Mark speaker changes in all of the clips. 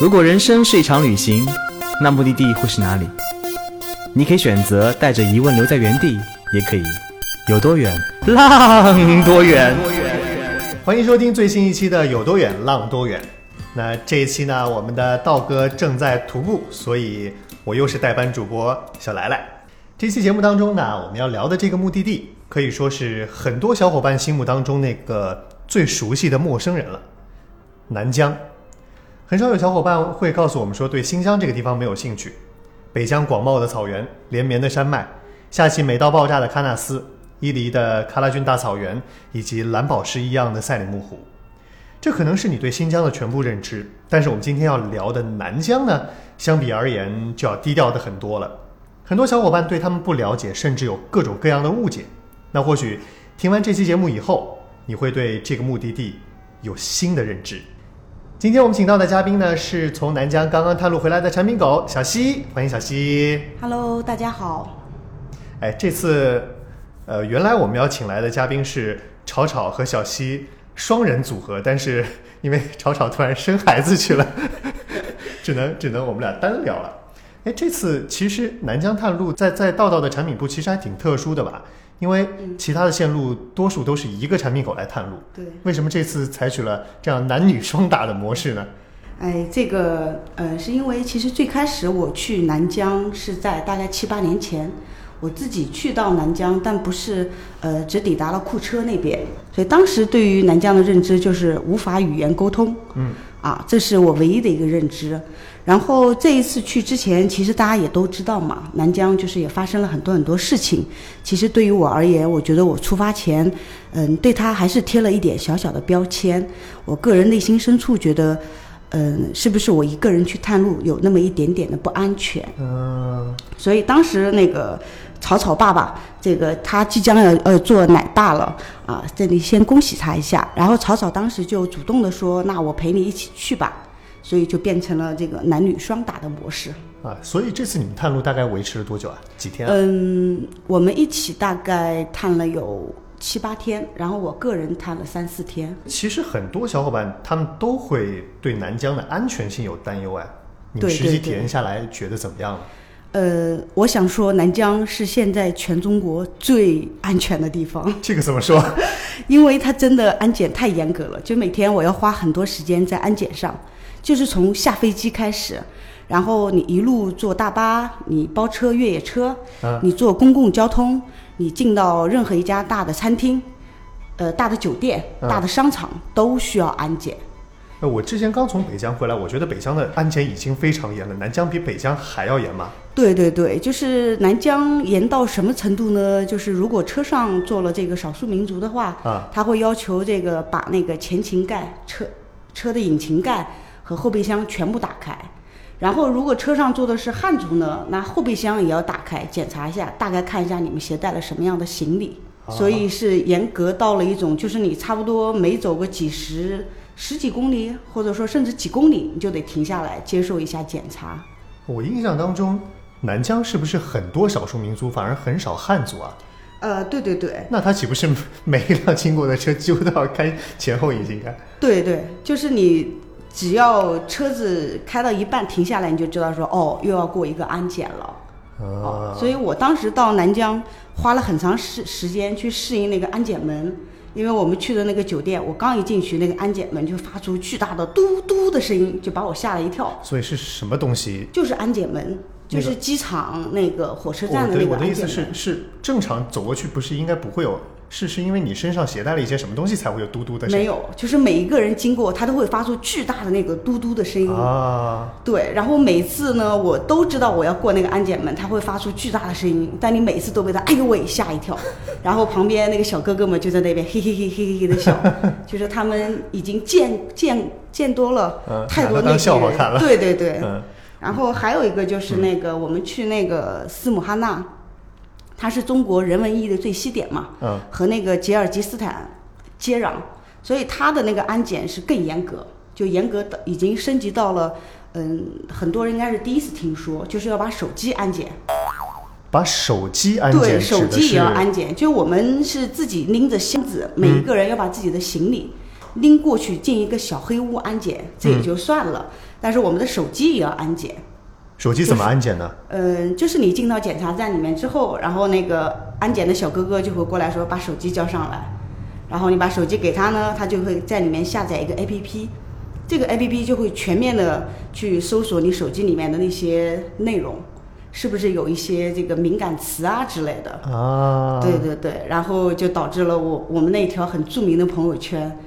Speaker 1: 如果人生是一场旅行，那目的地会是哪里？你可以选择带着疑问留在原地，也可以有多远浪多远。
Speaker 2: 欢迎收听最新一期的《有多远浪多远》。那这一期呢，我们的道哥正在徒步，所以我又是代班主播小来来。这期节目当中呢，我们要聊的这个目的地，可以说是很多小伙伴心目当中那个最熟悉的陌生人了——南疆。很少有小伙伴会告诉我们说对新疆这个地方没有兴趣。北疆广袤的草原，连绵的山脉，夏季美到爆炸的喀纳斯，伊犁的喀拉峻大草原，以及蓝宝石一样的赛里木湖，这可能是你对新疆的全部认知。但是我们今天要聊的南疆呢，相比而言就要低调的很多了。很多小伙伴对他们不了解，甚至有各种各样的误解。那或许听完这期节目以后，你会对这个目的地有新的认知。今天我们请到的嘉宾呢，是从南疆刚刚探路回来的产品狗小西，欢迎小西。
Speaker 3: Hello，大家好。
Speaker 2: 哎，这次，呃，原来我们要请来的嘉宾是吵吵和小西双人组合，但是因为吵吵突然生孩子去了，只能只能我们俩单聊了。哎，这次其实南疆探路在在道道的产品部其实还挺特殊的吧？因为其他的线路多数都是一个产品口来探路，
Speaker 3: 对，
Speaker 2: 为什么这次采取了这样男女双打的模式呢？
Speaker 3: 哎，这个呃，是因为其实最开始我去南疆是在大概七八年前，我自己去到南疆，但不是呃只抵达了库车那边，所以当时对于南疆的认知就是无法语言沟通，
Speaker 2: 嗯，
Speaker 3: 啊，这是我唯一的一个认知。然后这一次去之前，其实大家也都知道嘛，南疆就是也发生了很多很多事情。其实对于我而言，我觉得我出发前，嗯，对他还是贴了一点小小的标签。我个人内心深处觉得，嗯，是不是我一个人去探路有那么一点点的不安全？
Speaker 2: 嗯，
Speaker 3: 所以当时那个草草爸爸，这个他即将要呃做奶爸了啊，这里先恭喜他一下。然后草草当时就主动的说：“那我陪你一起去吧。”所以就变成了这个男女双打的模式。
Speaker 2: 啊，所以这次你们探路大概维持了多久啊？几天啊？
Speaker 3: 嗯，我们一起大概探了有七八天，然后我个人探了三四天。
Speaker 2: 其实很多小伙伴他们都会对南疆的安全性有担忧哎，你实际体验下来觉得怎么样呢？
Speaker 3: 呃，我想说，南疆是现在全中国最安全的地方，
Speaker 2: 这个怎么说？
Speaker 3: 因为它真的安检太严格了，就每天我要花很多时间在安检上，就是从下飞机开始，然后你一路坐大巴，你包车、越野车，
Speaker 2: 嗯
Speaker 3: 你坐公共交通，你进到任何一家大的餐厅、呃大的酒店、
Speaker 2: 嗯
Speaker 3: 大的商场都需要安检。
Speaker 2: 呃，我之前刚从北疆回来，我觉得北疆的安检已经非常严了，南疆比北疆还要严吗？
Speaker 3: 对对对，就是南疆严到什么程度呢？就是如果车上坐了这个少数民族的话，
Speaker 2: 啊，
Speaker 3: 他会要求这个把那个前擎盖、车车的引擎盖和后备箱全部打开。然后，如果车上坐的是汉族呢，那后备箱也要打开，检查一下，大概看一下你们携带了什么样的行李。所以是严格到了一种，就是你差不多每走个几十、十几公里，或者说甚至几公里，你就得停下来接受一下检查。
Speaker 2: 我印象当中，南疆是不是很多少数民族，反而很少汉族啊？
Speaker 3: 呃，对对对，
Speaker 2: 那他岂不是每一辆经过的车几乎都要开前后引擎盖？
Speaker 3: 对对，就是你只要车子开到一半停下来，你就知道说哦，又要过一个安检了。哦
Speaker 2: 啊，，
Speaker 3: 所以我当时到南疆花了很长时时间去适应那个安检门，因为我们去的那个酒店，我刚一进去，那个安检门就发出巨大的嘟嘟的声音，就把我吓了一跳。
Speaker 2: 所以是什么东西？
Speaker 3: 就是安检门，就是机场那个火车站的那个
Speaker 2: 的我的意思。是，是正常走过去不是应该不会有，是是因为你身上携带了一些什么东西才会有嘟嘟的声音？
Speaker 3: 没有，就是每一个人经过，他都会发出巨大的那个嘟嘟的声音。
Speaker 2: 啊，
Speaker 3: 对，然后每次呢，我都知道我要过那个安检门，他会发出巨大的声音，但你每次都被他哎呦喂吓一跳，然后旁边那个小哥哥们就在那边嘿嘿嘿嘿嘿嘿的笑，就是他们已经见见见多了
Speaker 2: 嗯
Speaker 3: 太多那些人
Speaker 2: 笑话看了
Speaker 3: 对对对，
Speaker 2: 嗯
Speaker 3: 然后还有一个就是那个、我们去那个斯姆哈纳，它是中国人文意义的最西点嘛，
Speaker 2: 嗯，
Speaker 3: 和那个吉尔吉斯坦接壤，所以它的那个安检是更严格，就严格的已经升级到了，嗯，很多人应该是第一次听说，就是要把手机安检，
Speaker 2: 把手机安，检对
Speaker 3: 手机也要安检，就我们是自己拎着箱子，每一个人要把自己的行李拎过去进一个小黑屋安检，这也就算了。但是我们的手机也要安检。
Speaker 2: 手机怎么安检呢？
Speaker 3: 嗯，就是你进到检查站里面之后，然后那个安检的小哥哥就会过来说把手机交上来，然后你把手机给他呢，他就会在里面下载一个 APP，这个 APP 就会全面的去搜索你手机里面的那些内容，是不是有一些这个敏感词啊之类的。
Speaker 2: 啊，
Speaker 3: 对对对，然后就导致了我我们那条很著名的朋友圈，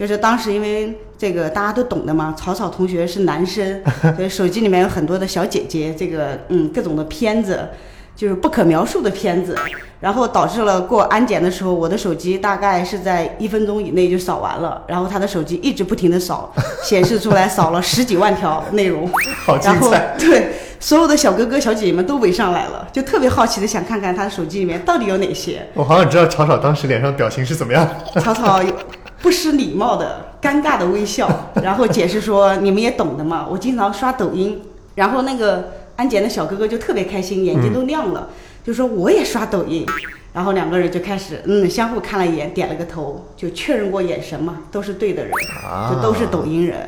Speaker 3: 就是当时因为这个大家都懂的嘛，草草同学是男生，所以手机里面有很多的小姐姐，这个嗯各种的片子，就是不可描述的片子，然后导致了过安检的时候，我的手机大概是在一分钟以内就扫完了，然后他的手机一直不停的扫，显示出来扫了十几万条内容，
Speaker 2: 好精彩。
Speaker 3: 对所有的小哥哥小姐姐们都围上来了，就特别好奇的想看看他的手机里面到底有哪些。
Speaker 2: 我好想知道草草当时脸上表情是怎么样。
Speaker 3: 草草有不失礼貌的尴尬的微笑，然后解释说：“你们也懂的嘛，我经常刷抖音。”然后那个安检的小哥哥就特别开心，眼睛都亮了，就说：“我也刷抖音。”然后两个人就开始嗯相互看了一眼，点了个头，就确认过眼神嘛，都是对的人，
Speaker 2: 啊
Speaker 3: 就都是抖音人。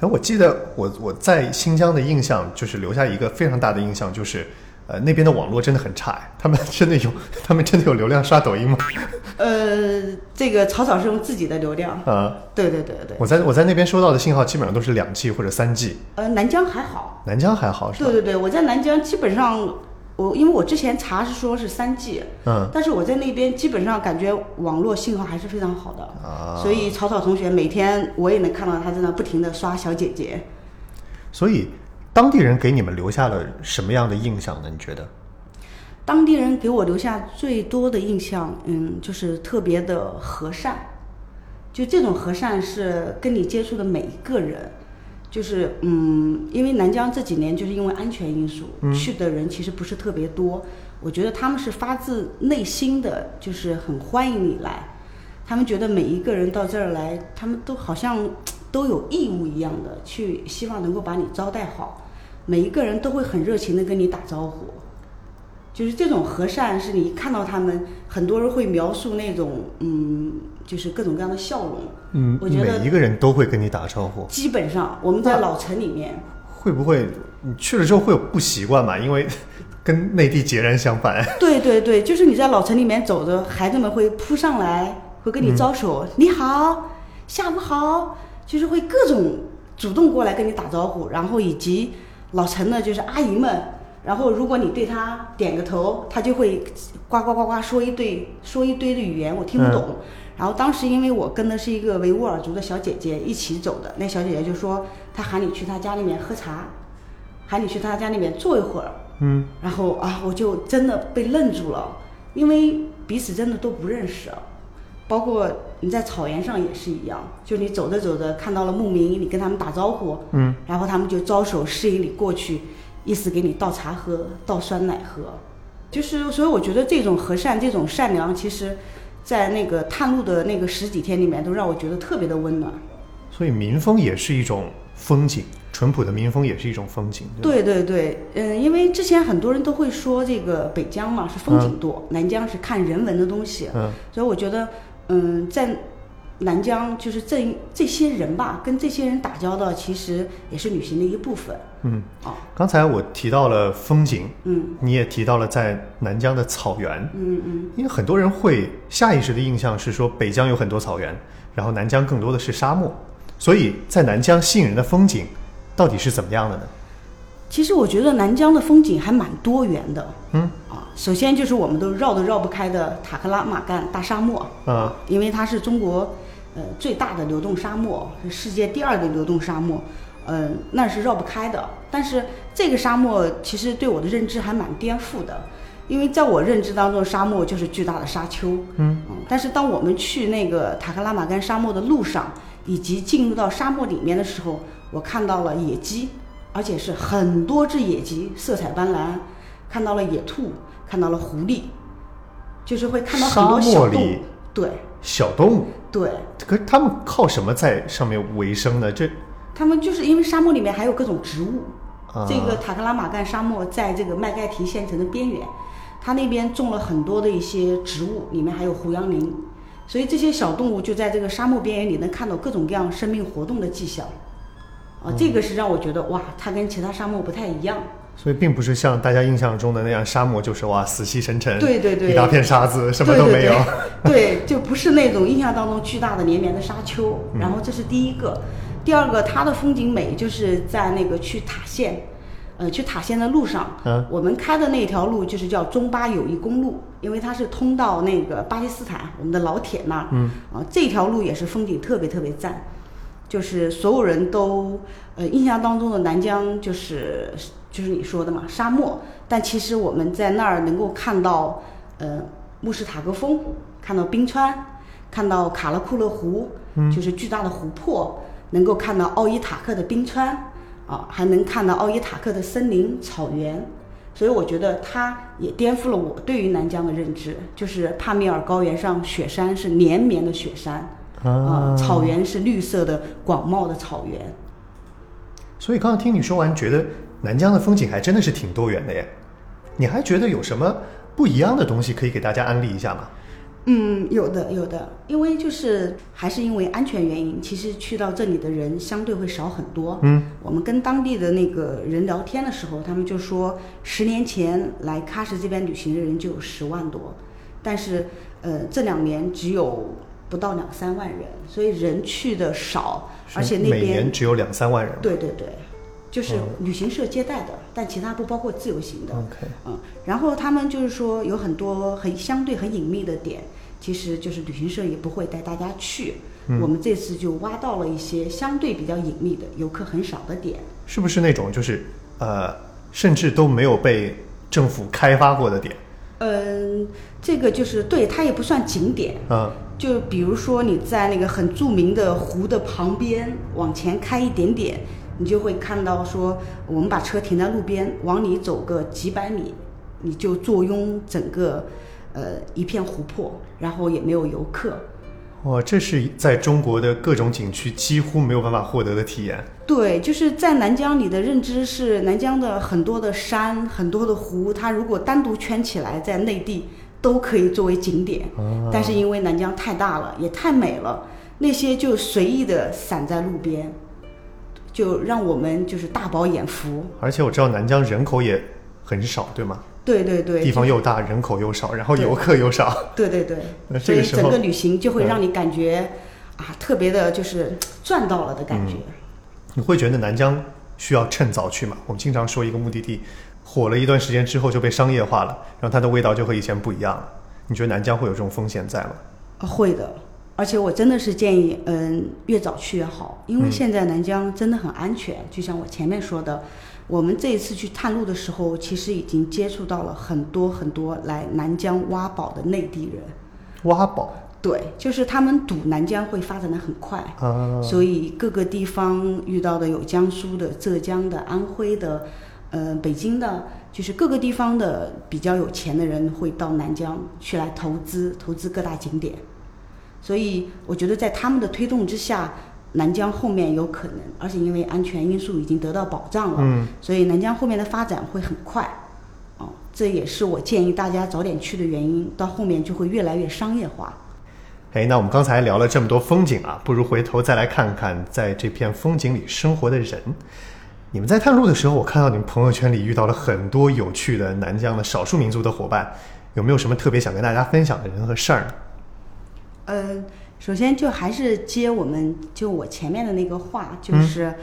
Speaker 2: 然后我记得我我在新疆的印象就是留下一个非常大的印象，就是呃那边的网络真的很差，哎他们 真的有他们真的有流量刷抖音吗？
Speaker 3: 呃，这个草草是用自己的流量，
Speaker 2: 啊、
Speaker 3: 对对对对。
Speaker 2: 我在我在那边收到的信号基本上都是两 G 或者三 G，
Speaker 3: 呃，南疆还好，
Speaker 2: 南疆还好是吧
Speaker 3: 对？对对，我在南疆基本上，我因为我之前查是说是三 G，
Speaker 2: 嗯
Speaker 3: 但是我在那边基本上感觉网络信号还是非常好的，
Speaker 2: 啊，
Speaker 3: 所以草草同学每天我也能看到他在那不停的刷小姐姐。
Speaker 2: 所以当地人给你们留下了什么样的印象呢？你觉得？
Speaker 3: 当地人给我留下最多的印象，嗯，就是特别的和善，就这种和善是跟你接触的每一个人，就是嗯，因为南疆这几年就是因为安全因素，去的人其实不是特别多，我觉得他们是发自内心的，就是很欢迎你来，他们觉得每一个人到这儿来，他们都好像都有义务一样的去希望能够把你招待好，每一个人都会很热情的跟你打招呼。就是这种和善，是你一看到他们，很多人会描述那种，嗯，就是各种各样的笑容。
Speaker 2: 嗯，
Speaker 3: 我觉得
Speaker 2: 每一个人都会跟你打招呼，
Speaker 3: 基本上我们在老城里面，
Speaker 2: 会不会你去了之后会有不习惯嘛？因为 跟内地截然相反。
Speaker 3: 对对对，就是你在老城里面走着，孩子们会扑上来，会跟你招手，你好，下午好，就是会各种主动过来跟你打招呼，然后以及老陈呢就是阿姨们。然后，如果你对他点个头，他就会呱呱呱呱说一堆说一堆的语言，我听不懂。然后当时因为我跟的是一个维吾尔族的小姐姐一起走的，那小姐姐就说她喊你去她家里面喝茶，喊你去她家里面坐一会儿。
Speaker 2: 嗯，
Speaker 3: 然后啊，我就真的被愣住了，因为彼此真的都不认识，包括你在草原上也是一样，就你走着走着看到了牧民，你跟他们打招呼，
Speaker 2: 嗯，
Speaker 3: 然后他们就招手示意你过去，意思给你倒茶喝，倒酸奶喝，就是所以我觉得这种和善，这种善良，其实，在那个探路的那个十几天里面，都让我觉得特别的温暖。
Speaker 2: 所以民风也是一种风景，淳朴的民风也是一种风景。对
Speaker 3: 对对对，嗯，因为之前很多人都会说这个北疆嘛是风景多，南疆是看人文的东西，
Speaker 2: 嗯，
Speaker 3: 所以我觉得，嗯，在南疆就是这这些人吧，跟这些人打交道，其实也是旅行的一部分。
Speaker 2: 嗯，
Speaker 3: 哦，
Speaker 2: 刚才我提到了风景，
Speaker 3: 嗯。
Speaker 2: 你也提到了在南疆的草原，
Speaker 3: 嗯嗯，
Speaker 2: 因为很多人会下意识的印象是说北疆有很多草原，然后南疆更多的是沙漠，所以在南疆吸引人的风景到底是怎么样的呢？
Speaker 3: 其实我觉得南疆的风景还蛮多元的。
Speaker 2: 嗯
Speaker 3: 啊，首先就是我们都绕都绕不开的塔克拉玛干大沙漠，
Speaker 2: 啊，
Speaker 3: 因为它是中国呃最大的流动沙漠，是世界第二的流动沙漠，嗯、那是绕不开的。但是这个沙漠其实对我的认知还蛮颠覆的，因为在我认知当中，沙漠就是巨大的沙丘。
Speaker 2: 嗯
Speaker 3: 但是当我们去那个塔克拉玛干沙漠的路上，以及进入到沙漠里面的时候，我看到了野鸡，而且是很多只野鸡，色彩斑斓，看到了野兔，看到了狐狸，就是会看到很多小动物。对
Speaker 2: 小动物，
Speaker 3: 对，
Speaker 2: 可是他们靠什么在上面维生呢？这
Speaker 3: 他们就是因为沙漠里面还有各种植物，
Speaker 2: 啊
Speaker 3: 这个塔克拉玛干沙漠在这个麦盖提县城的边缘，它那边种了很多的一些植物，里面还有胡杨林，所以这些小动物就在这个沙漠边缘里能看到各种各样生命活动的迹象。啊，这个是让我觉得哇，它跟其他沙漠不太一样。
Speaker 2: 所以并不是像大家印象中的那样，沙漠就是哇死气沉沉，
Speaker 3: 对对对
Speaker 2: 一大片沙子，什么都没有。
Speaker 3: 对对对，对，就不是那种印象当中巨大的连绵的沙丘。然后这是第一个，第二个它的风景美就是在那个去塔县，呃，去塔县的路上，
Speaker 2: 嗯
Speaker 3: 我们开的那条路就是叫中巴友谊公路，因为它是通到那个巴基斯坦我们的老铁那儿，
Speaker 2: 嗯，
Speaker 3: 啊，这条路也是风景特别特别赞，就是所有人都呃印象当中的南疆就是就是你说的嘛沙漠，但其实我们在那儿能够看到呃慕士塔格峰，看到冰川，看到卡拉库勒湖，就是巨大的湖泊，能够看到奥伊塔克的冰川，啊，还能看到奥伊塔克的森林草原。所以我觉得它也颠覆了我对于南疆的认知，就是帕米尔高原上雪山是连绵的雪山，啊，草原是绿色的广袤的草原。
Speaker 2: 所以刚刚听你说完，觉得南疆的风景还真的是挺多元的耶。你还觉得有什么不一样的东西可以给大家安利一下吗？
Speaker 3: 嗯，有的有的，因为就是还是因为安全原因，其实去到这里的人相对会少很多。
Speaker 2: 嗯，
Speaker 3: 我们跟当地的那个人聊天的时候，他们就说，十年前来喀什这边旅行的人就有十万多，但是呃这两年只有不到两三万人，所以人去的少，而且那
Speaker 2: 每
Speaker 3: 边
Speaker 2: 年只有两三万人。
Speaker 3: 对对对，就是
Speaker 2: 嗯
Speaker 3: 旅行社接待的，但其他不包括自由行的。
Speaker 2: OK，
Speaker 3: 嗯，然后他们就是说有很多很相对很隐秘的点，其实就是旅行社也不会带大家去。
Speaker 2: 嗯
Speaker 3: 我们这次就挖到了一些相对比较隐秘的、游客很少的点。
Speaker 2: 是不是那种就是呃，甚至都没有被政府开发过的点？
Speaker 3: 嗯，这个就是对它也不算景点，
Speaker 2: 嗯，
Speaker 3: 就比如说你在那个很著名的湖的旁边往前开一点点，你就会看到说，我们把车停在路边，往里走个几百米，你就坐拥整个呃一片湖泊，然后也没有游客。
Speaker 2: 哇，这是在中国的各种景区几乎没有办法获得的体验。
Speaker 3: 对，就是在南疆，你的认知是南疆的很多的山、很多的湖，它如果单独圈起来，在内地都可以作为景点。但是因为南疆太大了，也太美了，那些就随意的散在路边，就让我们就是大饱眼福。
Speaker 2: 而且我知道南疆人口也很少，对吗？
Speaker 3: 对对对，
Speaker 2: 地方又大，人口又少，然后游客又少。
Speaker 3: 对对对
Speaker 2: 那，
Speaker 3: 所以
Speaker 2: 这个时候
Speaker 3: 整个旅行就会
Speaker 2: 嗯
Speaker 3: 让你感觉、啊，特别的就是赚到了的感觉。
Speaker 2: 你会觉得南疆需要趁早去吗？我们经常说一个目的地火了一段时间之后就被商业化了，然后它的味道就和以前不一样了。你觉得南疆会有这种风险在吗？
Speaker 3: 啊会的，而且我真的是建议，嗯，越早去越好，因为
Speaker 2: 嗯
Speaker 3: 现在南疆真的很安全。就像我前面说的，我们这一次去探路的时候，其实已经接触到了很多很多来南疆挖宝的内地人。
Speaker 2: 挖宝
Speaker 3: 对，就是他们赌南疆会发展的很快，
Speaker 2: 啊，
Speaker 3: 所以各个地方遇到的有江苏的、浙江的、安徽的，呃，北京的，就是各个地方的比较有钱的人会到南疆去来投资，投资各大景点。所以我觉得在他们的推动之下，南疆后面有可能，而且因为安全因素已经得到保障了，
Speaker 2: 嗯，
Speaker 3: 所以南疆后面的发展会很快。哦，这也是我建议大家早点去的原因，到后面就会越来越商业化。
Speaker 2: 哎，那我们刚才聊了这么多风景啊，不如回头再来看看在这片风景里生活的人。你们在探路的时候，我看到你们朋友圈里遇到了很多有趣的南疆的少数民族的伙伴，有没有什么特别想跟大家分享的人和事儿呢？
Speaker 3: 呃，首先就还是接我们就我前面的那个话，
Speaker 2: 嗯
Speaker 3: 就是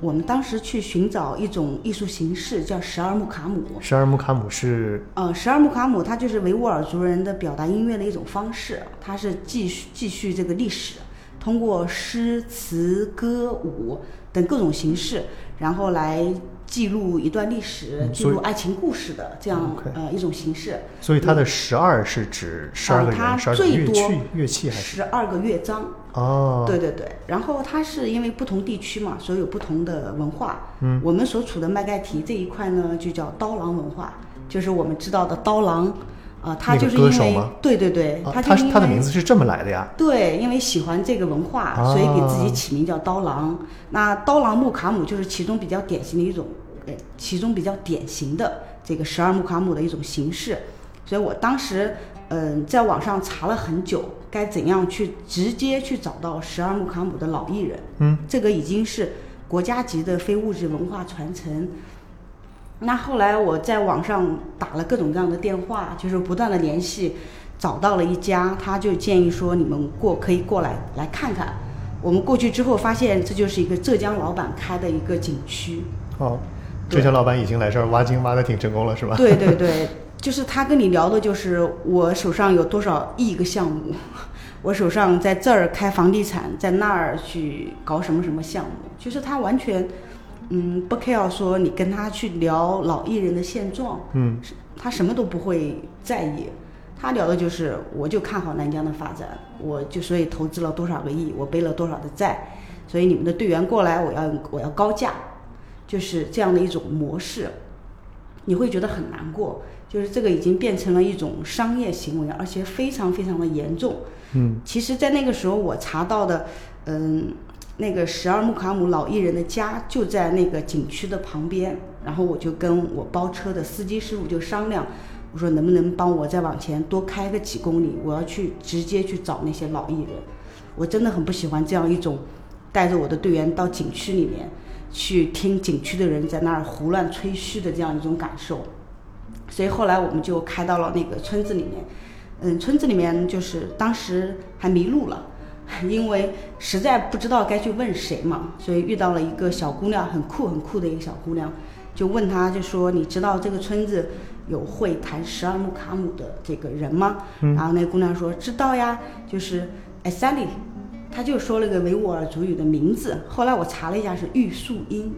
Speaker 3: 我们当时去寻找一种艺术形式，叫十二木卡姆。
Speaker 2: 十二木卡姆是
Speaker 3: 呃，十二木卡姆它就是维吾尔族人的表达音乐的一种方式，它是继续继续这个历史，通过诗词歌舞等各种形式，然后来记录一段历史，记录爱情故事的这样呃一种形式。
Speaker 2: 所以它的十二是指十二个人、十二个乐器还是？
Speaker 3: 十二个乐章。
Speaker 2: 哦，
Speaker 3: 对对对，然后它是因为不同地区嘛，所以有不同的文化。
Speaker 2: 嗯，
Speaker 3: 我们所处的麦盖提这一块呢，就叫刀郎文化，就是我们知道的刀郎，啊、他就是因为对对对，
Speaker 2: 啊
Speaker 3: 他就是因为
Speaker 2: 他他的名字是这么来的呀？
Speaker 3: 对，因为喜欢这个文化，
Speaker 2: 啊
Speaker 3: 所以给自己起名叫刀郎。那刀郎木卡姆就是其中比较典型的一种，呃，其中比较典型的这个十二木卡姆的一种形式。所以我当时嗯，在网上查了很久，该怎样去直接去找到十二木卡姆的老艺人。
Speaker 2: 嗯，
Speaker 3: 这个已经是国家级的非物质文化传承。那后来我在网上打了各种各样的电话，就是不断的联系，找到了一家，他就建议说你们过可以过来来看看。我们过去之后发现，这就是一个浙江老板开的一个景区。
Speaker 2: 哦，浙江老板已经来这儿挖金挖的挺成功了，是吧？
Speaker 3: 对对对，就是他跟你聊的就是我手上有多少亿个项目，我手上在这儿开房地产，在那儿去搞什么什么项目，就是他完全嗯不 care 说你跟他去聊老艺人的现状，
Speaker 2: 嗯，
Speaker 3: 他什么都不会在意。他聊的就是，我就看好南疆的发展，我就所以投资了多少个亿，我背了多少的债，所以你们的队员过来，我要我要高价，就是这样的一种模式，你会觉得很难过，就是这个已经变成了一种商业行为，而且非常非常的严重。
Speaker 2: 嗯，
Speaker 3: 其实，在那个时候我查到的，嗯，那个十二木卡姆老艺人的家就在那个景区的旁边，然后我就跟我包车的司机师傅就商量，我说能不能帮我再往前多开个几公里，我要去直接去找那些老艺人。我真的很不喜欢这样一种带着我的队员到景区里面去听景区的人在那儿胡乱吹嘘的这样一种感受。所以后来我们就开到了那个村子里面，嗯，村子里面就是当时还迷路了，因为实在不知道该去问谁嘛，所以遇到了一个小姑娘，很酷很酷的一个小姑娘，就问她就说你知道这个村子有会弹十二木卡姆的这个人吗？然后那姑娘说知道呀，就是哎萨利，她就说了个维吾尔族语的名字，后来我查了一下是玉树英。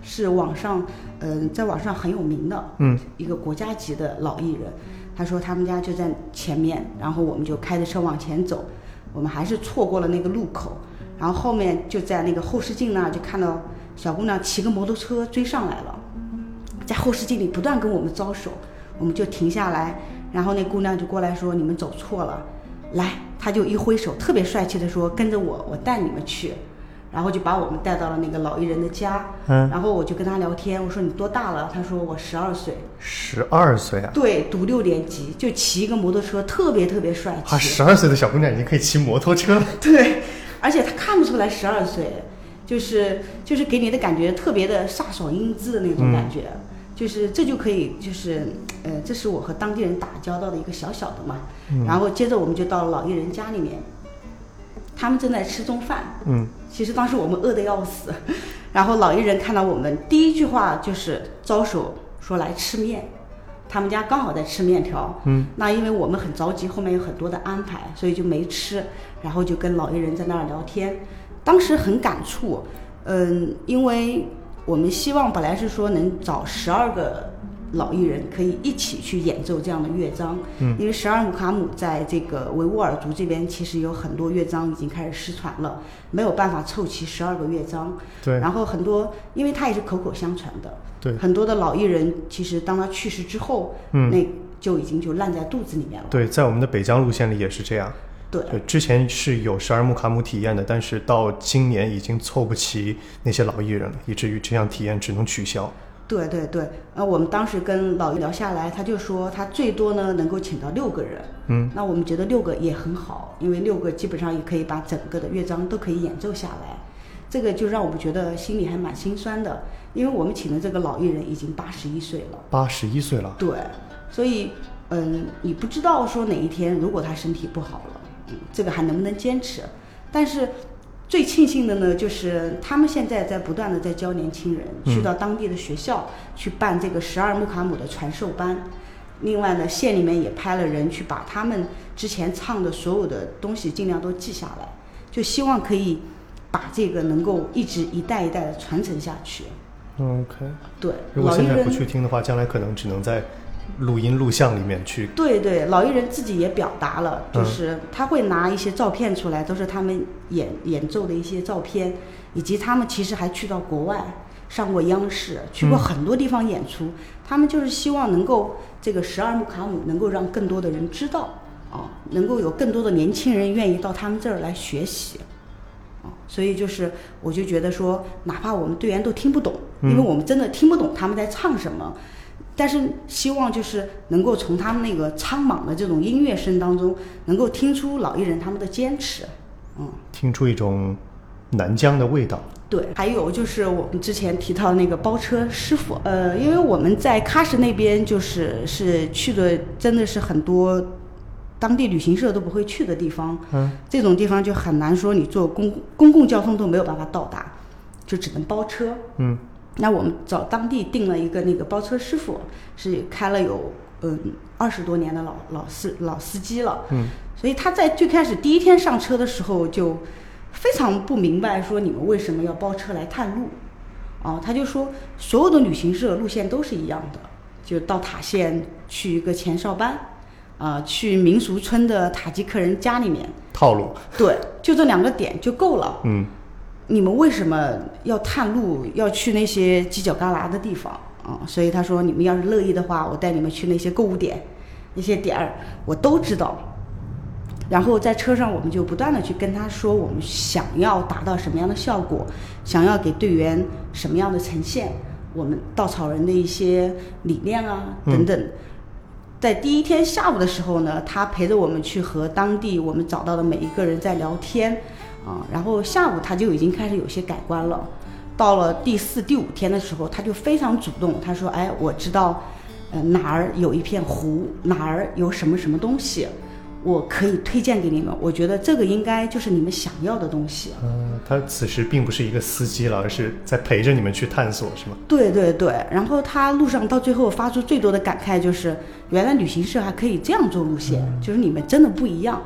Speaker 3: 是网上，嗯、在网上很有名的，
Speaker 2: 嗯，
Speaker 3: 一个国家级的老艺人。他说他们家就在前面，然后我们就开着车往前走，我们还是错过了那个路口，然后后面就在那个后视镜那儿就看到小姑娘骑个摩托车追上来了，在后视镜里不断跟我们招手，我们就停下来，然后那姑娘就过来说你们走错了，来，她就一挥手，特别帅气的说跟着我，我带你们去。然后就把我们带到了那个老艺人的家，
Speaker 2: 嗯
Speaker 3: 然后我就跟他聊天，我说你多大了？他说我十二岁，
Speaker 2: 十二岁啊，
Speaker 3: 对，读六年级，就骑一个摩托车，特别特别帅气。
Speaker 2: 啊，十二岁的小姑娘已经可以骑摩托车了。
Speaker 3: 对，而且她看不出来十二岁，就是就是给你的感觉特别的飒爽英姿的那种感觉，就是这就可以就是呃，这是我和当地人打交道的一个小小的嘛。然后接着我们就到了老艺人家里面，他们正在吃中饭。
Speaker 2: 嗯，
Speaker 3: 其实当时我们饿得要死，然后老艺人看到我们，第一句话就是招手说来吃面。他们家刚好在吃面条，
Speaker 2: 嗯，
Speaker 3: 那因为我们很着急，后面有很多的安排，所以就没吃，然后就跟老艺人在那儿聊天。当时很感触，嗯，因为我们希望本来是说能找十二个老艺人可以一起去演奏这样的乐章，
Speaker 2: 嗯，
Speaker 3: 因为十二木卡姆在这个维吾尔族这边其实有很多乐章已经开始失传了，没有办法凑齐十二个乐章，
Speaker 2: 对。
Speaker 3: 然后很多，因为它也是口口相传的，
Speaker 2: 对，
Speaker 3: 很多的老艺人其实当他去世之后，
Speaker 2: 嗯。
Speaker 3: 那就已经就烂在肚子里面了。
Speaker 2: 对，在我们的北疆路线里也是这样。
Speaker 3: 对。
Speaker 2: 对，之前是有十二木卡姆体验的，但是到今年已经凑不齐那些老艺人了，以至于这项体验只能取消。
Speaker 3: 对对对，呃，我们当时跟老艺聊下来，他就说他最多呢能够请到六个人，
Speaker 2: 嗯，
Speaker 3: 那我们觉得六个也很好，因为六个基本上也可以把整个的乐章都可以演奏下来，这个就让我们觉得心里还蛮心酸的，因为我们请的这个老艺人已经八十一岁了。
Speaker 2: 八十一岁了，
Speaker 3: 对，所以嗯，你不知道说哪一天如果他身体不好了，嗯，这个还能不能坚持？但是最庆幸的呢，就是他们现在在不断的在教年轻人去到当地的学校、去办这个十二木卡姆的传授班。另外呢，县里面也派了人去把他们之前唱的所有的东西尽量都记下来，就希望可以把这个能够一直一代一代的传承下去。
Speaker 2: OK，
Speaker 3: 对，
Speaker 2: 如果现在不去听的话，将来可能只能在录音录像里面去。
Speaker 3: 对对，老艺人自己也表达了，就
Speaker 2: 嗯
Speaker 3: 是他会拿一些照片出来，都是他们演演奏的一些照片，以及他们其实还去到国外上过央视，去过
Speaker 2: 嗯
Speaker 3: 很多地方演出。他们就是希望能够这个十二木卡姆能够让更多的人知道，啊，能够有更多的年轻人愿意到他们这儿来学习。啊，所以就是，我就觉得说，哪怕我们队员都听不懂，因为
Speaker 2: 嗯
Speaker 3: 我们真的听不懂他们在唱什么，但是希望就是能够从他们那个苍茫的这种音乐声当中，能够听出老艺人他们的坚持，嗯。
Speaker 2: 听出一种南疆的味道。
Speaker 3: 对，还有就是我们之前提到那个包车师傅，呃，因为我们在喀什那边就是是去的，真的是很多当地旅行社都不会去的地方，
Speaker 2: 嗯，
Speaker 3: 这种地方就很难说你坐公公共交通都没有办法到达，就只能包车。
Speaker 2: 嗯，
Speaker 3: 那我们找当地定了一个那个包车师傅，是开了有嗯二十多年的老老司老司机了，
Speaker 2: 嗯，
Speaker 3: 所以他在最开始第一天上车的时候就非常不明白，说你们为什么要包车来探路？哦，他就说所有的旅行社路线都是一样的，就到塔县去一个前哨班，啊、去民俗村的塔吉克人家里面，
Speaker 2: 套路。
Speaker 3: 对，就这两个点就够了。
Speaker 2: 嗯，
Speaker 3: 你们为什么要探路，要去那些犄角旮旯的地方啊、所以他说，你们要是乐意的话，我带你们去那些购物点，那些点儿我都知道。然后在车上，我们就不断的去跟他说，我们想要达到什么样的效果，想要给队员什么样的呈现，我们稻草人的一些理念啊等等。在第一天下午的时候呢，他陪着我们去和当地我们找到的每一个人在聊天，啊，然后下午他就已经开始有些改观了。到了第四、第五天的时候，他就非常主动，他说：“哎，我知道，呃，哪儿有一片湖，哪儿有什么什么东西，我可以推荐给你们。我觉得这个应该就是你们想要的东西。”
Speaker 2: 嗯，他此时并不是一个司机了，而是在陪着你们去探索，是吗？
Speaker 3: 对对对，然后他路上到最后发出最多的感慨就是，原来旅行社还可以这样做路线，就是你们真的不一样。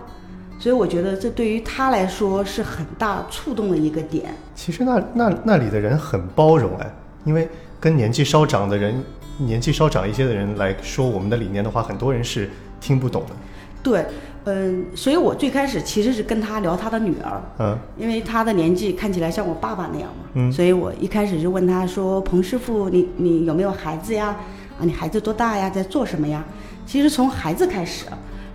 Speaker 3: 所以我觉得这对于他来说是很大触动的一个点。
Speaker 2: 其实那那那里的人很包容哎，因为跟年纪稍长的人，年纪稍长一些的人来说我们的理念的话，很多人是听不懂的。
Speaker 3: 对，嗯，所以我最开始其实是跟他聊他的女儿，
Speaker 2: 嗯
Speaker 3: 因为他的年纪看起来像我爸爸那样嘛，
Speaker 2: 嗯
Speaker 3: 所以我一开始就问他说：“彭师傅，你你有没有孩子呀？啊，你孩子多大呀？在做什么呀？”其实从孩子开始，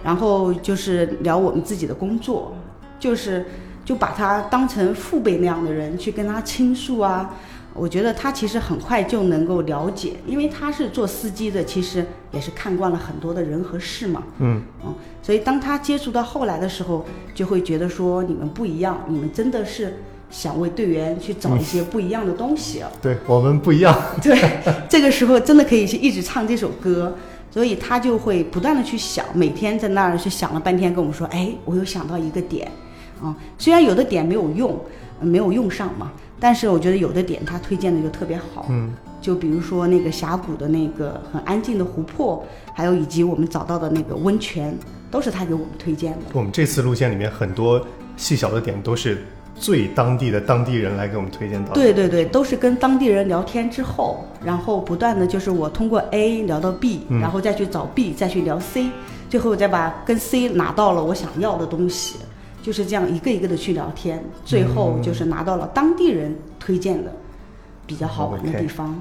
Speaker 3: 然后就是聊我们自己的工作，就是就把他当成父辈那样的人去跟他倾诉啊。我觉得他其实很快就能够了解，因为他是做司机的，其实也是看惯了很多的人和事嘛。
Speaker 2: 嗯，
Speaker 3: 嗯，所以当他接触到后来的时候，就会觉得说你们不一样，你们真的是想为队员去找一些不一样的东西啊。
Speaker 2: 对我们不一样。
Speaker 3: 对，这个时候真的可以去一直唱这首歌，所以他就会不断的去想，每天在那儿去想了半天，跟我们说，哎，我又想到一个点，啊、虽然有的点没有用，呃没有用上嘛，但是我觉得有的点他推荐的就特别好，
Speaker 2: 嗯，
Speaker 3: 就比如说那个峡谷的那个很安静的湖泊，还有以及我们找到的那个温泉，都是他给我们推荐的。
Speaker 2: 我们这次路线里面很多细小的点都是最当地的当地人来给我们推荐到的。
Speaker 3: 对对对，都是跟当地人聊天之后，然后不断的就是我通过 A 聊到 B，、
Speaker 2: 嗯
Speaker 3: 然后再去找 B，再去聊 C，最后再把跟 C 拿到了我想要的东西，就是这样一个一个的去聊天，最后就是拿到了当地人推荐的比较好玩的地方。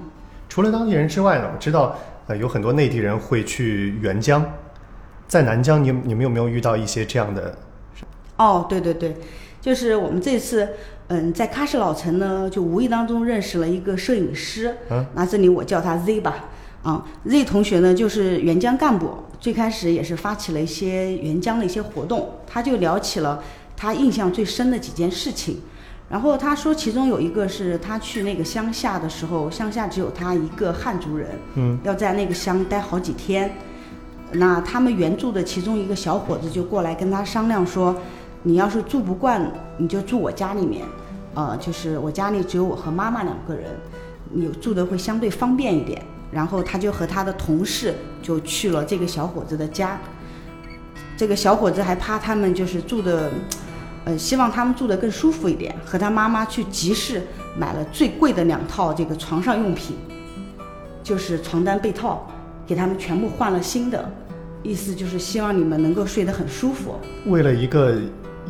Speaker 2: 除了当地人之外呢，我知道呃有很多内地人会去沅江，在南疆你你们有没有遇到一些这样的？
Speaker 3: 哦，对对对，就是我们这次，嗯，在喀什老城呢，就无意当中认识了一个摄影师，
Speaker 2: 嗯，
Speaker 3: 那这里我叫他 Z 吧，啊，Z 同学呢就是援疆干部，最开始也是发起了一些援疆的一些活动，他就聊起了他印象最深的几件事情。然后他说，其中有一个是他去那个乡下的时候，乡下只有他一个汉族人，
Speaker 2: 嗯，
Speaker 3: 要在那个乡待好几天。那他们援助的其中一个小伙子就过来跟他商量说，你要是住不惯，你就住我家里面，呃，就是我家里只有我和妈妈两个人，你住的会相对方便一点。然后他就和他的同事就去了这个小伙子的家，这个小伙子还怕他们就是住的，呃，希望他们住得更舒服一点，和他妈妈去集市买了最贵的两套这个床上用品，就是床单被套，给他们全部换了新的，意思就是希望你们能够睡得很舒服。
Speaker 2: 为了一个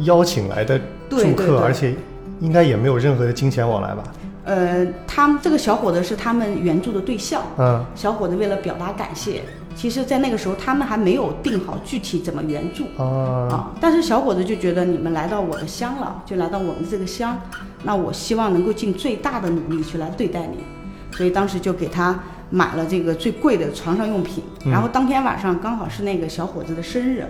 Speaker 2: 邀请来的住客，而且应该也没有任何的金钱往来吧？
Speaker 3: 呃，他们这个小伙子是他们援助的对象，
Speaker 2: 嗯
Speaker 3: 小伙子为了表达感谢，其实，在那个时候他们还没有定好具体怎么援助
Speaker 2: 啊，
Speaker 3: 啊。但是小伙子就觉得你们来到我的乡了，就来到我们这个乡，那我希望能够尽最大的努力去来对待你，所以当时就给他买了这个最贵的床上用品。然后当天晚上刚好是那个小伙子的生日，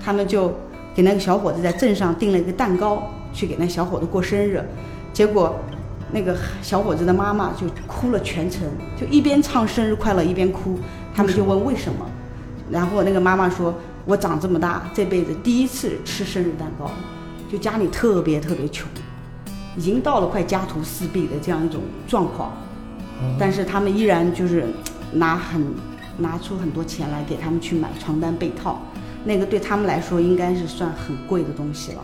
Speaker 3: 他们就给那个小伙子在镇上订了一个蛋糕，去给那小伙子过生日。结果那个小伙子的妈妈就哭了全程，就一边唱生日快乐一边哭。他们就问为什么，然后那个妈妈说：“我长这么大这辈子第一次吃生日蛋糕，就家里特别特别穷，已经到了快家徒四壁的这样一种状况，但是他们依然就是拿很拿出很多钱来给他们去买床单被套，那个对他们来说应该是算很贵的东西了。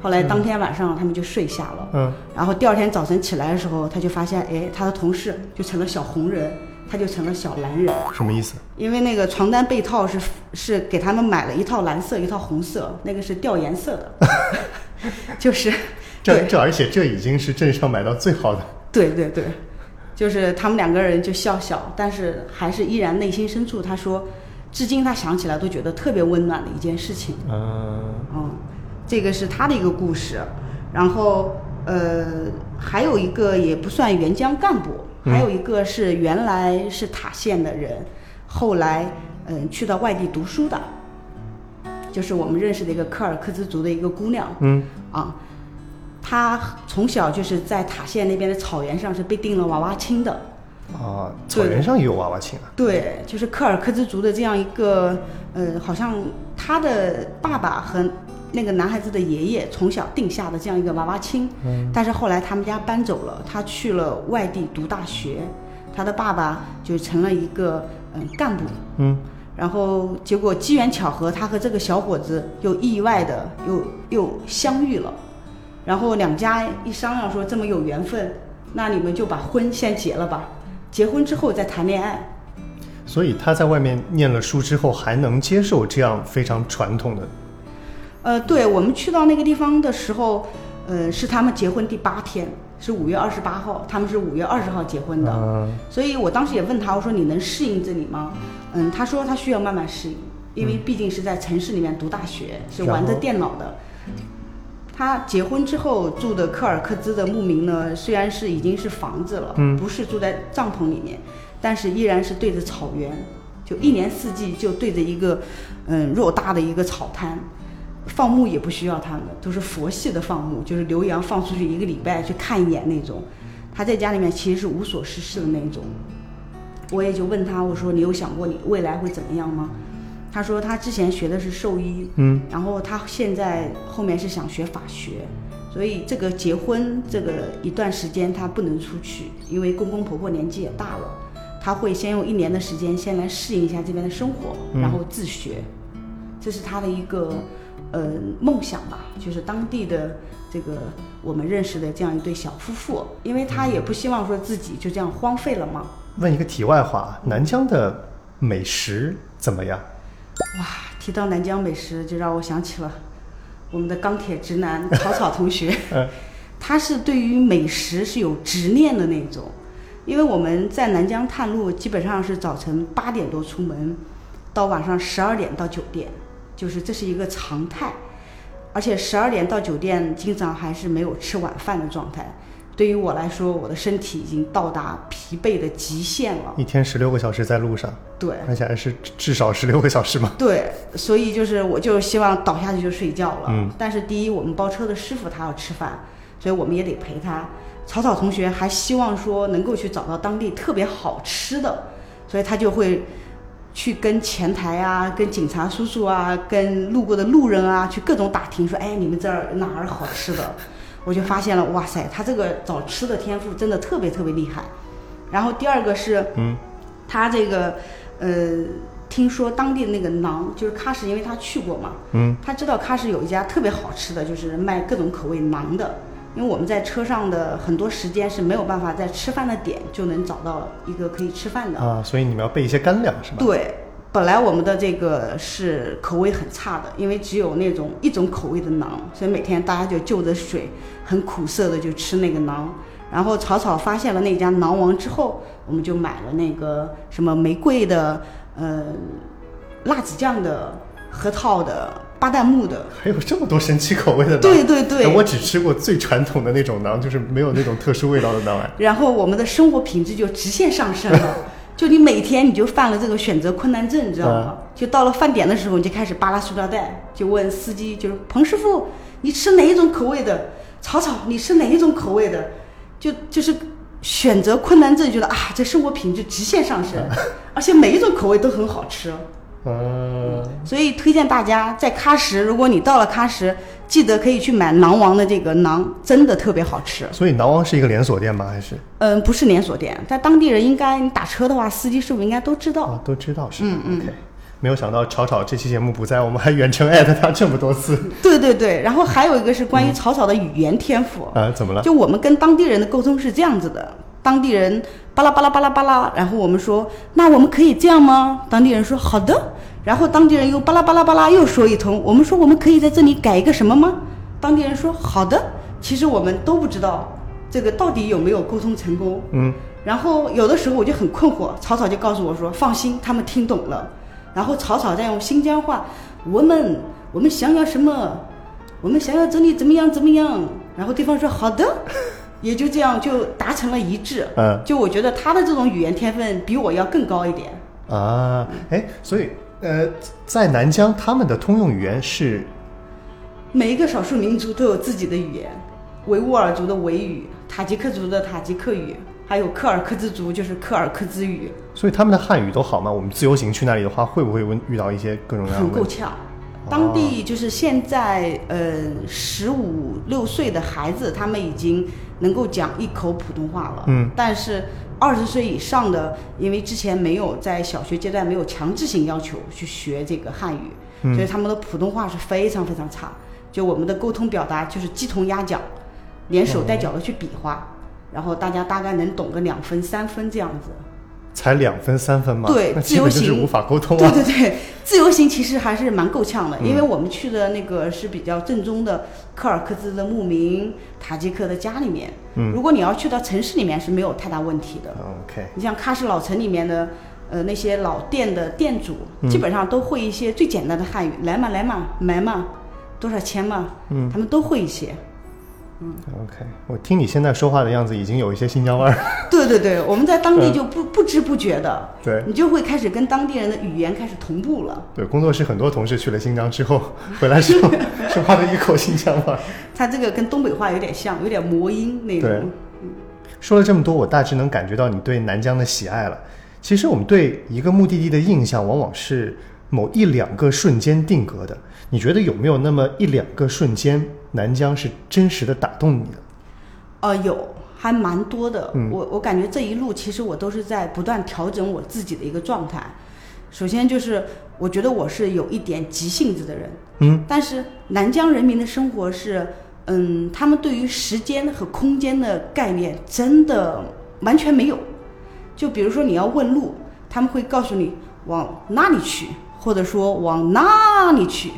Speaker 3: 后来当天晚上他们就睡下了，
Speaker 2: 嗯，
Speaker 3: 然后第二天早晨起来的时候，他就发现，哎，他的同事就成了小红人。”他就成了小蓝人，
Speaker 2: 什么意思？
Speaker 3: 因为那个床单被套是是给他们买了一套蓝色，一套红色，那个是掉颜色的，就是
Speaker 2: 这这，而且这已经是镇上买到最好的。
Speaker 3: 对对对，就是他们两个人就笑笑，但是还是依然内心深处，他说，至今他想起来都觉得特别温暖的一件事情。
Speaker 2: 嗯，
Speaker 3: 嗯，这个是他的一个故事，然后呃，还有一个也不算援疆干部。还有一个是原来是塔县的人，后来嗯去到外地读书的，就是我们认识的一个柯尔克孜族的一个姑娘，
Speaker 2: 嗯
Speaker 3: 啊，她从小就是在塔县那边的草原上是被定了娃娃亲的，
Speaker 2: 啊，草原上也有娃娃亲啊？
Speaker 3: 对，就是柯尔克孜族的这样一个，呃，好像他的爸爸和。那个男孩子的爷爷从小定下的这样一个娃娃亲，但是后来他们家搬走了，他去了外地读大学，他的爸爸就成了一个嗯干部，
Speaker 2: 嗯，
Speaker 3: 然后结果机缘巧合，他和这个小伙子又意外的又又相遇了，然后两家一商量说这么有缘分，那你们就把婚先结了吧，结婚之后再谈恋爱。
Speaker 2: 所以他在外面念了书之后，还能接受这样非常传统的。
Speaker 3: 呃，对我们去到那个地方的时候，呃，是他们结婚第八天，是五月二十八号，他们是五月二十号结婚的，所以我当时也问他，我说你能适应这里吗？嗯，他说他需要慢慢适应，因为毕竟是在城市里面读大学，是玩着电脑的。他结婚之后住的科尔克孜的牧民呢，虽然是已经是房子了，不是住在帐篷里面，但是依然是对着草原，就一年四季就对着一个嗯偌大的一个草滩。放牧也不需要他们，都是佛系的放牧，就是牛羊放出去一个礼拜去看一眼那种。他在家里面其实是无所事事的那种。我也就问他，我说你有想过你未来会怎么样吗？他说他之前学的是兽医，
Speaker 2: 嗯，
Speaker 3: 然后他现在后面是想学法学，所以这个结婚这个一段时间他不能出去，因为公公婆婆年纪也大了，他会先用一年的时间先来适应一下这边的生活，然后自学，这是他的一个。呃，梦想吧，就是当地的这个我们认识的这样一对小夫妇，因为他也不希望说自己就这样荒废了嘛。
Speaker 2: 问一个题外话，南疆的美食怎么样？
Speaker 3: 哇，提到南疆美食，就让我想起了我们的钢铁直男草草同学。他是对于美食是有执念的那种，因为我们在南疆探路，基本上是早晨八点多出门，到晚上十二点到酒店。就是这是一个常态，而且十二点到酒店，经常还是没有吃晚饭的状态。对于我来说，我的身体已经到达疲惫的极限了。
Speaker 2: 一天十六个小时在路上，
Speaker 3: 对，
Speaker 2: 而且还是至少十六个小时嘛。
Speaker 3: 对，所以就是我就希望倒下去就睡觉了。
Speaker 2: 嗯。
Speaker 3: 但是第一，我们包车的师傅他要吃饭，所以我们也得陪他。草草同学还希望说能够去找到当地特别好吃的，所以他就会。去跟前台啊，跟警察叔叔啊，跟路过的路人啊，去各种打听，说，哎，你们这儿哪儿好吃的？我就发现了，哇塞，他这个找吃的天赋真的特别特别厉害。然后第二个是，
Speaker 2: 嗯，
Speaker 3: 他这个，呃，听说当地的那个馕，就是喀什，因为他去过嘛，
Speaker 2: 嗯，
Speaker 3: 他知道喀什有一家特别好吃的，就是卖各种口味馕的。因为我们在车上的很多时间是没有办法在吃饭的点就能找到一个可以吃饭的
Speaker 2: 啊，所以你们要备一些干粮是吧？
Speaker 3: 对，本来我们的这个是口味很差的，因为只有那种一种口味的馕，所以每天大家就就着水，很苦涩的就吃那个馕。然后草草发现了那家馕王之后，我们就买了那个什么玫瑰的、呃辣子酱的、核桃的。巴旦木的，
Speaker 2: 还有这么多神奇口味的馕。
Speaker 3: 对对对，
Speaker 2: 我只吃过最传统的那种馕，就是没有那种特殊味道的馕。
Speaker 3: 然后我们的生活品质就直线上升了，就你每天你就犯了这个选择困难症，你知道吗？就到了饭点的时候，你就开始扒拉塑料袋，就问司机，就是彭师傅，你吃哪一种口味的？草草，你吃哪一种口味的？就就是选择困难症，觉得啊，这生活品质直线上升，而且每一种口味都很好吃。
Speaker 2: 嗯，
Speaker 3: 所以推荐大家在喀什，如果你到了喀什，记得可以去买馕王的这个馕，真的特别好吃。
Speaker 2: 所以馕王是一个连锁店吗？还是
Speaker 3: 嗯，不是连锁店，但当地人应该你打车的话，司机师傅应该都知道。
Speaker 2: 啊都知道是？嗯嗯。没有想到草草这期节目不在，我们还远程艾特他这么多次
Speaker 3: 对对对，然后还有一个是关于草草的语言天赋。
Speaker 2: 啊？怎么了？
Speaker 3: 就我们跟当地人的沟通是这样子的，当地人巴拉巴拉巴拉巴拉，然后我们说，那我们可以这样吗？当地人说好的，然后当地人又巴拉巴拉巴拉又说一通，我们说我们可以在这里改一个什么吗？当地人说好的，其实我们都不知道这个到底有没有沟通成功。
Speaker 2: 嗯，
Speaker 3: 然后有的时候我就很困惑，草草就告诉我说：“放心，他们听懂了。”然后草草再用新疆话：“我们我们想要什么？我们想要这里怎么样怎么样？”然后对方说：“好的。”也就这样就达成了一致。
Speaker 2: 嗯
Speaker 3: 就我觉得他的这种语言天分比我要更高一点。
Speaker 2: 啊，哎，所以呃，在南疆他们的通用语言是
Speaker 3: 每一个少数民族都有自己的语言，维吾尔族的维语，塔吉克族的塔吉克语，还有柯尔克孜族就是柯尔克孜语，
Speaker 2: 所以他们的汉语都好吗？我们自由行去那里的话，会不会问遇到一些各种各样
Speaker 3: 很够
Speaker 2: 的问题？
Speaker 3: 呛。当地就是现在，呃，十五六岁的孩子，他们已经能够讲一口普通话了。
Speaker 2: 嗯
Speaker 3: 但是二十岁以上的，因为之前没有在小学阶段没有强制性要求去学这个汉语，
Speaker 2: 嗯
Speaker 3: 所以他们的普通话是非常非常差。就我们的沟通表达就是鸡同鸭讲，连手带脚的去比划，然后大家大概能懂个两分三分这样子。
Speaker 2: 才两分三分吗？
Speaker 3: 对自由行
Speaker 2: 是无法沟通
Speaker 3: 对
Speaker 2: 啊。
Speaker 3: 对对，自由行其实还是蛮够呛的，因
Speaker 2: 嗯
Speaker 3: 为我们去的那个是比较正宗的柯尔克孜的牧民、塔吉克的家里面。
Speaker 2: 嗯
Speaker 3: 如果你要去到城市里面是没有太大问题的。
Speaker 2: OK，
Speaker 3: 你像喀什老城里面的，呃，那些老店的店主，
Speaker 2: 嗯
Speaker 3: 基本上都会一些最简单的汉语，来嘛来嘛，买嘛，多少钱嘛，
Speaker 2: 嗯
Speaker 3: 他们都会一些。
Speaker 2: OK，我听你现在说话的样子，已经有一些新疆味儿。
Speaker 3: 对对对，我们在当地
Speaker 2: 嗯
Speaker 3: 就不、不知不觉的，
Speaker 2: 对
Speaker 3: 你就会开始跟当地人的语言开始同步了。
Speaker 2: 对，工作室很多同事去了新疆之后，回来之后 说话的一口新疆味儿。
Speaker 3: 它这个跟东北话有点像，有点魔音那
Speaker 2: 对
Speaker 3: 种。
Speaker 2: 说了这么多，我大致能感觉到你对南疆的喜爱了。其实我们对一个目的地的印象，往往是某一两个瞬间定格的。你觉得有没有那么一两个瞬间，南疆是真实的打动你的？
Speaker 3: 呃，有，还蛮多的。
Speaker 2: 嗯
Speaker 3: 我我感觉这一路其实我都是在不断调整我自己的一个状态。首先就是我觉得我是有一点急性子的人，
Speaker 2: 嗯，
Speaker 3: 但是南疆人民的生活是，嗯，他们对于时间和空间的概念真的完全没有。就比如说你要问路，他们会告诉你往哪里去，或者说往哪里去。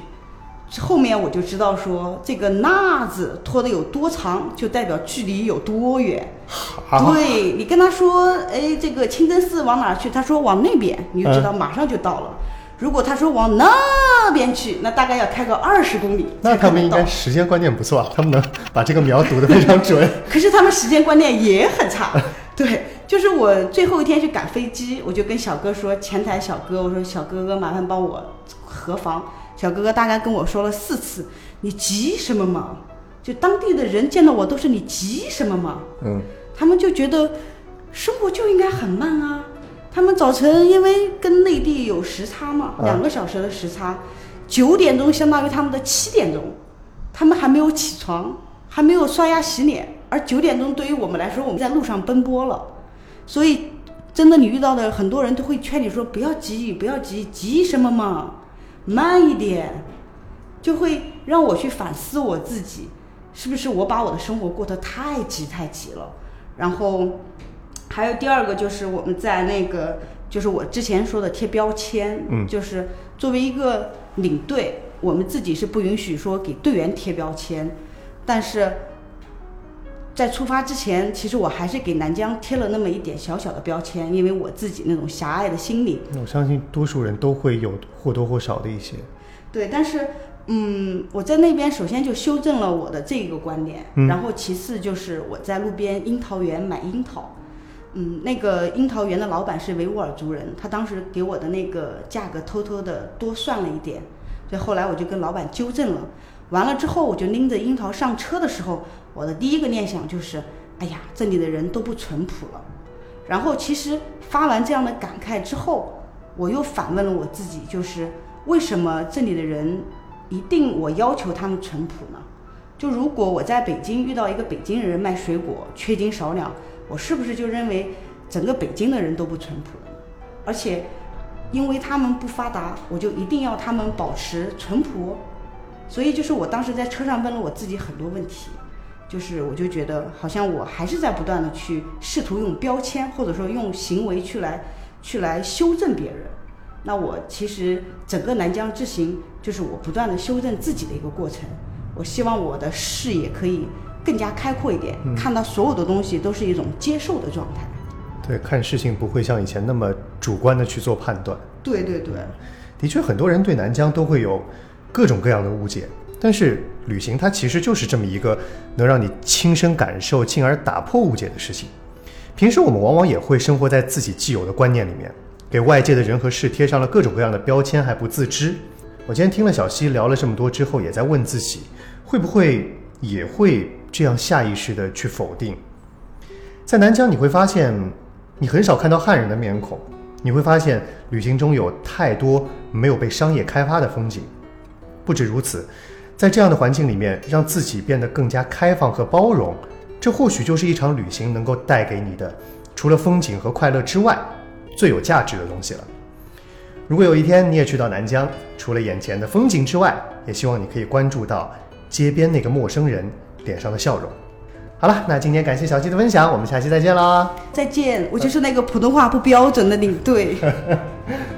Speaker 3: 后面我就知道说这个“那”字拖得有多长，就代表距离有多远。
Speaker 2: 好，
Speaker 3: 对你跟他说，哎，这个清真寺往哪去？他说往那边，你就知道马上就到了。如果他说往那边去，那大概要开个二十公里
Speaker 2: 那他们应该时间观念不错啊，他们能把这个苗读得非常准。
Speaker 3: 可是他们时间观念也很差。对，就是我最后一天去赶飞机，我就跟小哥说，前台小哥，我说小哥哥，麻烦帮我核房。小哥哥大概跟我说了四次，你急什么忙？就当地的人见到我都是你急什么忙？
Speaker 2: 嗯，
Speaker 3: 他们就觉得生活就应该很慢啊。他们早晨因为跟内地有时差嘛，
Speaker 2: 啊
Speaker 3: 两个小时的时差，九点钟相当于他们的七点钟，他们还没有起床，还没有刷牙洗脸，而九点钟对于我们来说，我们在路上奔波了，所以真的你遇到的很多人都会劝你说不要急，不要急，急什么嘛，慢一点，就会让我去反思我自己，是不是我把我的生活过得太急太急了？然后还有第二个就是我们在那个，就是我之前说的贴标签，
Speaker 2: 嗯
Speaker 3: 就是作为一个领队，我们自己是不允许说给队员贴标签，但是在出发之前，其实我还是给南疆贴了那么一点小小的标签，因为我自己那种狭隘的心理。
Speaker 2: 我相信多数人都会有或多或少的一些。
Speaker 3: 对，但是嗯，我在那边首先就修正了我的这个观点，
Speaker 2: 嗯
Speaker 3: 然后其次就是我在路边樱桃园买樱桃，嗯，那个樱桃园的老板是维吾尔族人，他当时给我的那个价格偷偷的多算了一点，所以后来我就跟老板纠正了。完了之后，我就拎着樱桃上车的时候，我的第一个念想就是，哎呀，这里的人都不淳朴了。然后其实发完这样的感慨之后，我又反问了我自己，就是为什么这里的人一定我要求他们淳朴呢？就如果我在北京遇到一个北京人卖水果缺斤少两，我是不是就认为整个北京的人都不淳朴了？而且因为他们不发达，我就一定要他们保持淳朴。所以就是我当时在车上问了我自己很多问题，就是我就觉得好像我还是在不断的去试图用标签或者说用行为去来去来修正别人。那我其实整个南疆之行就是我不断的修正自己的一个过程。我希望我的视野可以更加开阔一点，看到所有的东西都是一种接受的状态。
Speaker 2: 对，看事情不会像以前那么主观的去做判断。
Speaker 3: 对对对，
Speaker 2: 的确，很多人对南疆都会有各种各样的误解，但是旅行它其实就是这么一个能让你亲身感受，进而打破误解的事情。平时我们往往也会生活在自己既有的观念里面，给外界的人和事贴上了各种各样的标签，还不自知。我今天听了小溪聊了这么多之后，也在问自己，会不会也会这样下意识的去否定？在南疆，你会发现你很少看到汉人的面孔，你会发现旅行中有太多没有被商业开发的风景。不止如此，在这样的环境里面，让自己变得更加开放和包容，这或许就是一场旅行能够带给你的，除了风景和快乐之外，最有价值的东西了。如果有一天你也去到南疆，除了眼前的风景之外，也希望你可以关注到街边那个陌生人脸上的笑容。好了，那今天感谢小七的分享，我们下期再见啦！
Speaker 3: 再见，我就是那个普通话不标准的领队。